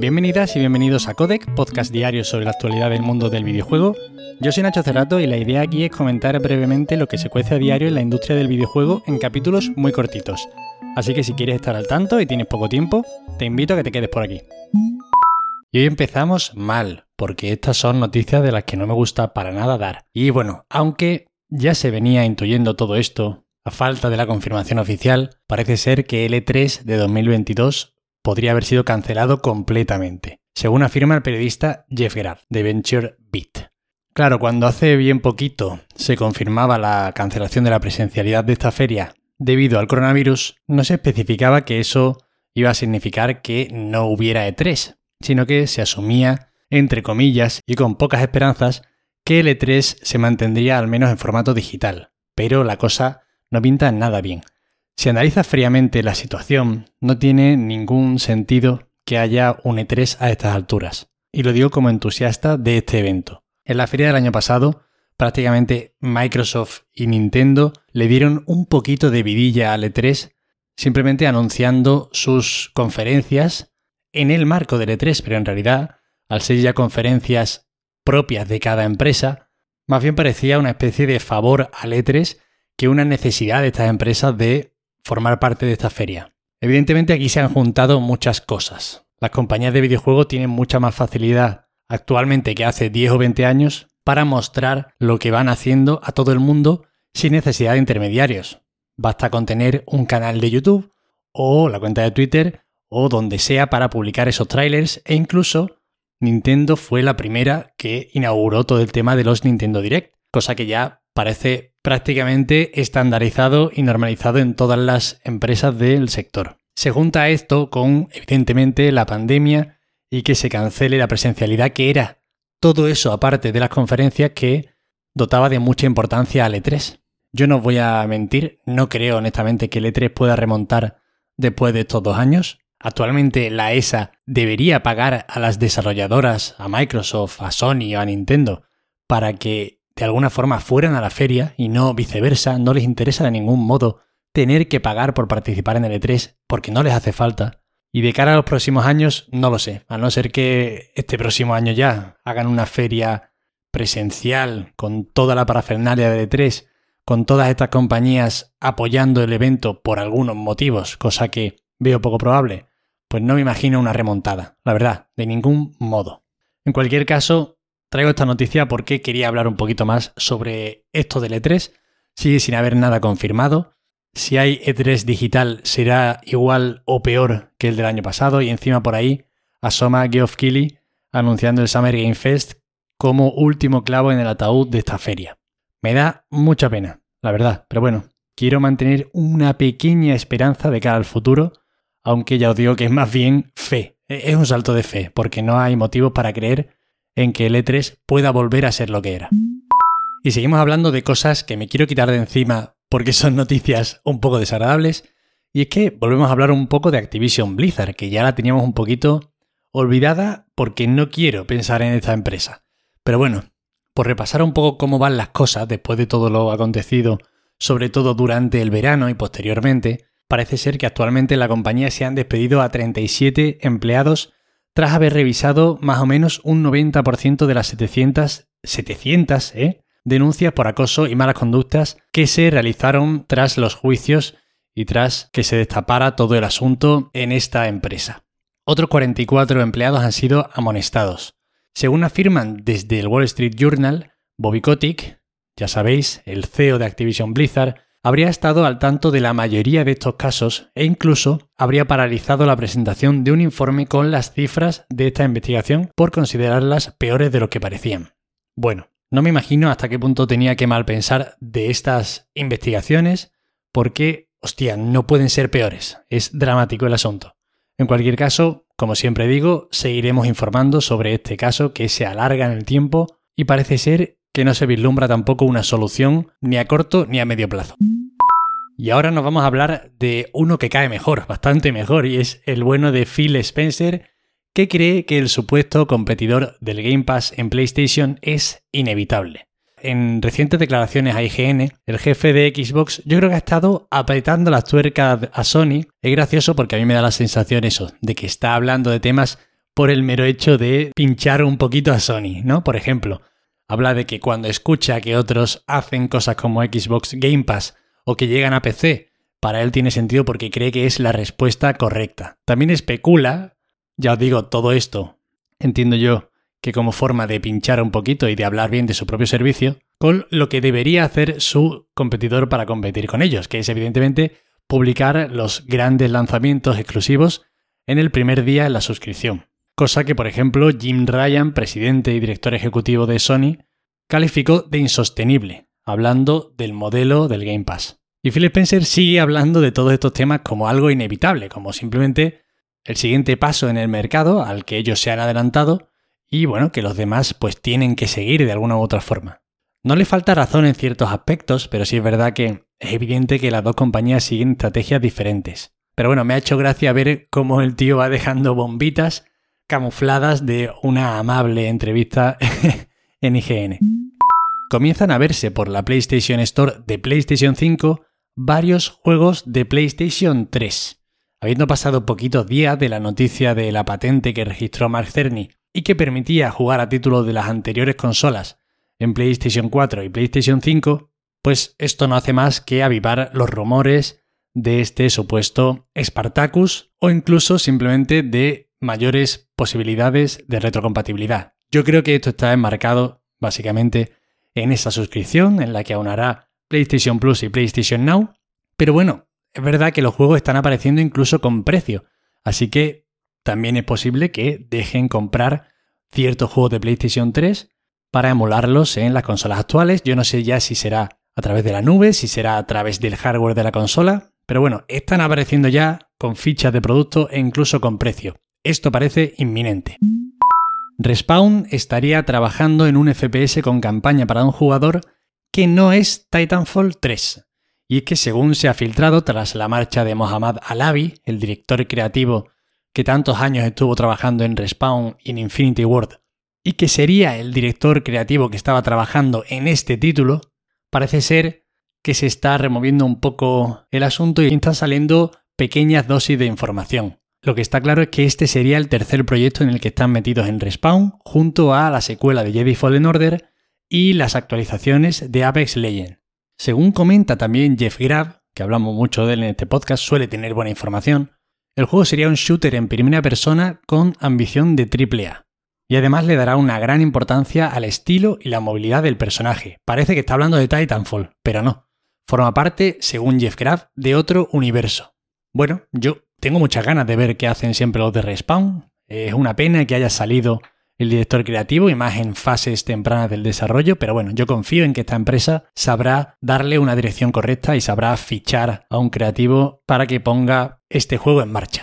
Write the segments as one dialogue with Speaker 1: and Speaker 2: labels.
Speaker 1: Bienvenidas y bienvenidos a Codec, podcast diario sobre la actualidad del mundo del videojuego. Yo soy Nacho Cerrato y la idea aquí es comentar brevemente lo que se cuece a diario en la industria del videojuego en capítulos muy cortitos. Así que si quieres estar al tanto y tienes poco tiempo, te invito a que te quedes por aquí. Y hoy empezamos mal, porque estas son noticias de las que no me gusta para nada dar. Y bueno, aunque ya se venía intuyendo todo esto, a falta de la confirmación oficial, parece ser que el E3 de 2022 podría haber sido cancelado completamente, según afirma el periodista Jeff Graf de Venture Beat. Claro, cuando hace bien poquito se confirmaba la cancelación de la presencialidad de esta feria debido al coronavirus, no se especificaba que eso iba a significar que no hubiera E3, sino que se asumía, entre comillas y con pocas esperanzas, que el E3 se mantendría al menos en formato digital. Pero la cosa no pinta nada bien. Si analizas fríamente la situación, no tiene ningún sentido que haya un E3 a estas alturas. Y lo digo como entusiasta de este evento. En la feria del año pasado, prácticamente Microsoft y Nintendo le dieron un poquito de vidilla al E3, simplemente anunciando sus conferencias en el marco del E3, pero en realidad, al ser ya conferencias propias de cada empresa, más bien parecía una especie de favor al E3 que una necesidad de estas empresas de formar parte de esta feria. Evidentemente aquí se han juntado muchas cosas. Las compañías de videojuegos tienen mucha más facilidad actualmente que hace 10 o 20 años para mostrar lo que van haciendo a todo el mundo sin necesidad de intermediarios. Basta con tener un canal de YouTube o la cuenta de Twitter o donde sea para publicar esos trailers e incluso Nintendo fue la primera que inauguró todo el tema de los Nintendo Direct, cosa que ya parece prácticamente estandarizado y normalizado en todas las empresas del sector. Se junta esto con, evidentemente, la pandemia y que se cancele la presencialidad, que era todo eso aparte de las conferencias que dotaba de mucha importancia al E3. Yo no voy a mentir, no creo honestamente que el E3 pueda remontar después de estos dos años. Actualmente la ESA debería pagar a las desarrolladoras, a Microsoft, a Sony o a Nintendo, para que de alguna forma fueran a la feria y no viceversa, no les interesa de ningún modo tener que pagar por participar en el E3 porque no les hace falta. Y de cara a los próximos años, no lo sé, a no ser que este próximo año ya hagan una feria presencial con toda la parafernalia del E3, con todas estas compañías apoyando el evento por algunos motivos, cosa que veo poco probable, pues no me imagino una remontada, la verdad, de ningún modo. En cualquier caso, Traigo esta noticia porque quería hablar un poquito más sobre esto del E3. Sigue sin haber nada confirmado. Si hay E3 digital será igual o peor que el del año pasado y encima por ahí asoma Geoff Keighley anunciando el Summer Game Fest como último clavo en el ataúd de esta feria. Me da mucha pena, la verdad, pero bueno, quiero mantener una pequeña esperanza de cara al futuro, aunque ya os digo que es más bien fe. Es un salto de fe, porque no hay motivos para creer en que el E3 pueda volver a ser lo que era. Y seguimos hablando de cosas que me quiero quitar de encima porque son noticias un poco desagradables. Y es que volvemos a hablar un poco de Activision Blizzard, que ya la teníamos un poquito olvidada porque no quiero pensar en esta empresa. Pero bueno, por repasar un poco cómo van las cosas después de todo lo acontecido, sobre todo durante el verano y posteriormente, parece ser que actualmente en la compañía se han despedido a 37 empleados tras haber revisado más o menos un 90% de las 700, 700 ¿eh? denuncias por acoso y malas conductas que se realizaron tras los juicios y tras que se destapara todo el asunto en esta empresa. Otros 44 empleados han sido amonestados. Según afirman desde el Wall Street Journal, Bobby Kotick, ya sabéis, el CEO de Activision Blizzard, habría estado al tanto de la mayoría de estos casos e incluso habría paralizado la presentación de un informe con las cifras de esta investigación por considerarlas peores de lo que parecían. Bueno, no me imagino hasta qué punto tenía que mal pensar de estas investigaciones porque, hostia, no pueden ser peores. Es dramático el asunto. En cualquier caso, como siempre digo, seguiremos informando sobre este caso que se alarga en el tiempo y parece ser que no se vislumbra tampoco una solución ni a corto ni a medio plazo. Y ahora nos vamos a hablar de uno que cae mejor, bastante mejor, y es el bueno de Phil Spencer, que cree que el supuesto competidor del Game Pass en PlayStation es inevitable. En recientes declaraciones a IGN, el jefe de Xbox yo creo que ha estado apretando las tuercas a Sony. Es gracioso porque a mí me da la sensación eso, de que está hablando de temas por el mero hecho de pinchar un poquito a Sony, ¿no? Por ejemplo, habla de que cuando escucha que otros hacen cosas como Xbox Game Pass o que llegan a PC, para él tiene sentido porque cree que es la respuesta correcta. También especula, ya os digo, todo esto, entiendo yo, que como forma de pinchar un poquito y de hablar bien de su propio servicio, con lo que debería hacer su competidor para competir con ellos, que es evidentemente publicar los grandes lanzamientos exclusivos en el primer día en la suscripción. Cosa que, por ejemplo, Jim Ryan, presidente y director ejecutivo de Sony, calificó de insostenible, hablando del modelo del Game Pass. Y Phil Spencer sigue hablando de todos estos temas como algo inevitable, como simplemente el siguiente paso en el mercado al que ellos se han adelantado y bueno, que los demás pues tienen que seguir de alguna u otra forma. No le falta razón en ciertos aspectos, pero sí es verdad que es evidente que las dos compañías siguen estrategias diferentes. Pero bueno, me ha hecho gracia ver cómo el tío va dejando bombitas camufladas de una amable entrevista en IGN. Comienzan a verse por la PlayStation Store de PlayStation 5 varios juegos de PlayStation 3. Habiendo pasado poquitos días de la noticia de la patente que registró Mark Cerny y que permitía jugar a títulos de las anteriores consolas en PlayStation 4 y PlayStation 5, pues esto no hace más que avivar los rumores de este supuesto Spartacus o incluso simplemente de mayores posibilidades de retrocompatibilidad. Yo creo que esto está enmarcado básicamente en esa suscripción en la que aunará PlayStation Plus y PlayStation Now, pero bueno, es verdad que los juegos están apareciendo incluso con precio, así que también es posible que dejen comprar ciertos juegos de PlayStation 3 para emularlos en las consolas actuales. Yo no sé ya si será a través de la nube, si será a través del hardware de la consola, pero bueno, están apareciendo ya con fichas de producto e incluso con precio. Esto parece inminente. Respawn estaría trabajando en un FPS con campaña para un jugador que no es Titanfall 3. Y es que según se ha filtrado tras la marcha de Mohammad Alavi, el director creativo que tantos años estuvo trabajando en Respawn y en Infinity Ward y que sería el director creativo que estaba trabajando en este título, parece ser que se está removiendo un poco el asunto y están saliendo pequeñas dosis de información. Lo que está claro es que este sería el tercer proyecto en el que están metidos en Respawn, junto a la secuela de Jedi Fallen Order y las actualizaciones de Apex Legends. Según comenta también Jeff Grab, que hablamos mucho de él en este podcast, suele tener buena información, el juego sería un shooter en primera persona con ambición de AAA y además le dará una gran importancia al estilo y la movilidad del personaje. Parece que está hablando de Titanfall, pero no. Forma parte, según Jeff Graff, de otro universo. Bueno, yo tengo muchas ganas de ver qué hacen siempre los de Respawn. Es una pena que haya salido el director creativo y más en fases tempranas del desarrollo, pero bueno, yo confío en que esta empresa sabrá darle una dirección correcta y sabrá fichar a un creativo para que ponga este juego en marcha.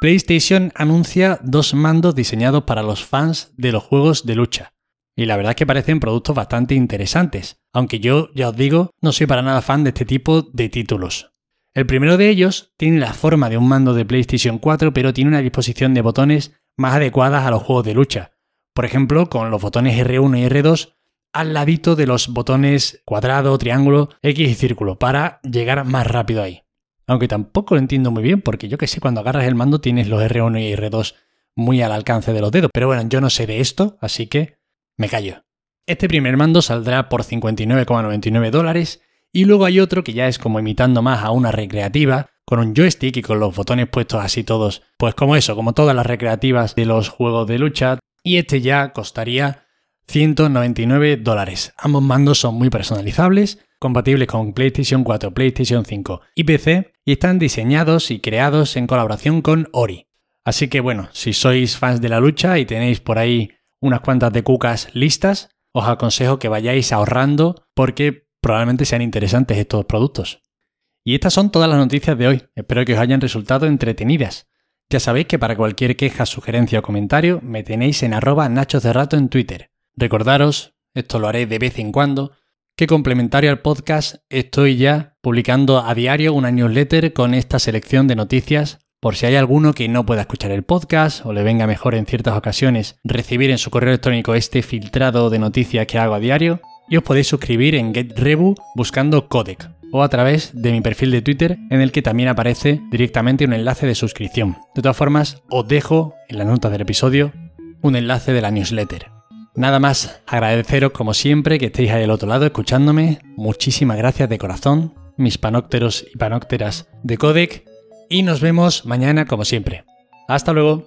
Speaker 1: PlayStation anuncia dos mandos diseñados para los fans de los juegos de lucha. Y la verdad es que parecen productos bastante interesantes, aunque yo, ya os digo, no soy para nada fan de este tipo de títulos. El primero de ellos tiene la forma de un mando de PlayStation 4, pero tiene una disposición de botones más adecuadas a los juegos de lucha. Por ejemplo, con los botones R1 y R2 al ladito de los botones cuadrado, triángulo, X y círculo, para llegar más rápido ahí. Aunque tampoco lo entiendo muy bien, porque yo que sé, cuando agarras el mando tienes los R1 y R2 muy al alcance de los dedos. Pero bueno, yo no sé de esto, así que me callo. Este primer mando saldrá por 59,99 dólares y luego hay otro que ya es como imitando más a una recreativa, con un joystick y con los botones puestos así todos, pues como eso, como todas las recreativas de los juegos de lucha. Y este ya costaría 199 dólares. Ambos mandos son muy personalizables compatibles con PlayStation 4, PlayStation 5 y PC y están diseñados y creados en colaboración con Ori. Así que bueno, si sois fans de la lucha y tenéis por ahí unas cuantas de cucas listas, os aconsejo que vayáis ahorrando porque probablemente sean interesantes estos productos. Y estas son todas las noticias de hoy. Espero que os hayan resultado entretenidas. Ya sabéis que para cualquier queja, sugerencia o comentario me tenéis en arroba rato en Twitter. Recordaros, esto lo haré de vez en cuando, que complementario al podcast estoy ya publicando a diario una newsletter con esta selección de noticias por si hay alguno que no pueda escuchar el podcast o le venga mejor en ciertas ocasiones recibir en su correo electrónico este filtrado de noticias que hago a diario y os podéis suscribir en GetRebu buscando Codec. o a través de mi perfil de Twitter en el que también aparece directamente un enlace de suscripción. De todas formas, os dejo en la nota del episodio un enlace de la newsletter. Nada más, agradeceros como siempre que estéis ahí al otro lado escuchándome. Muchísimas gracias de corazón, mis panócteros y panócteras de Codec. Y nos vemos mañana como siempre. Hasta luego.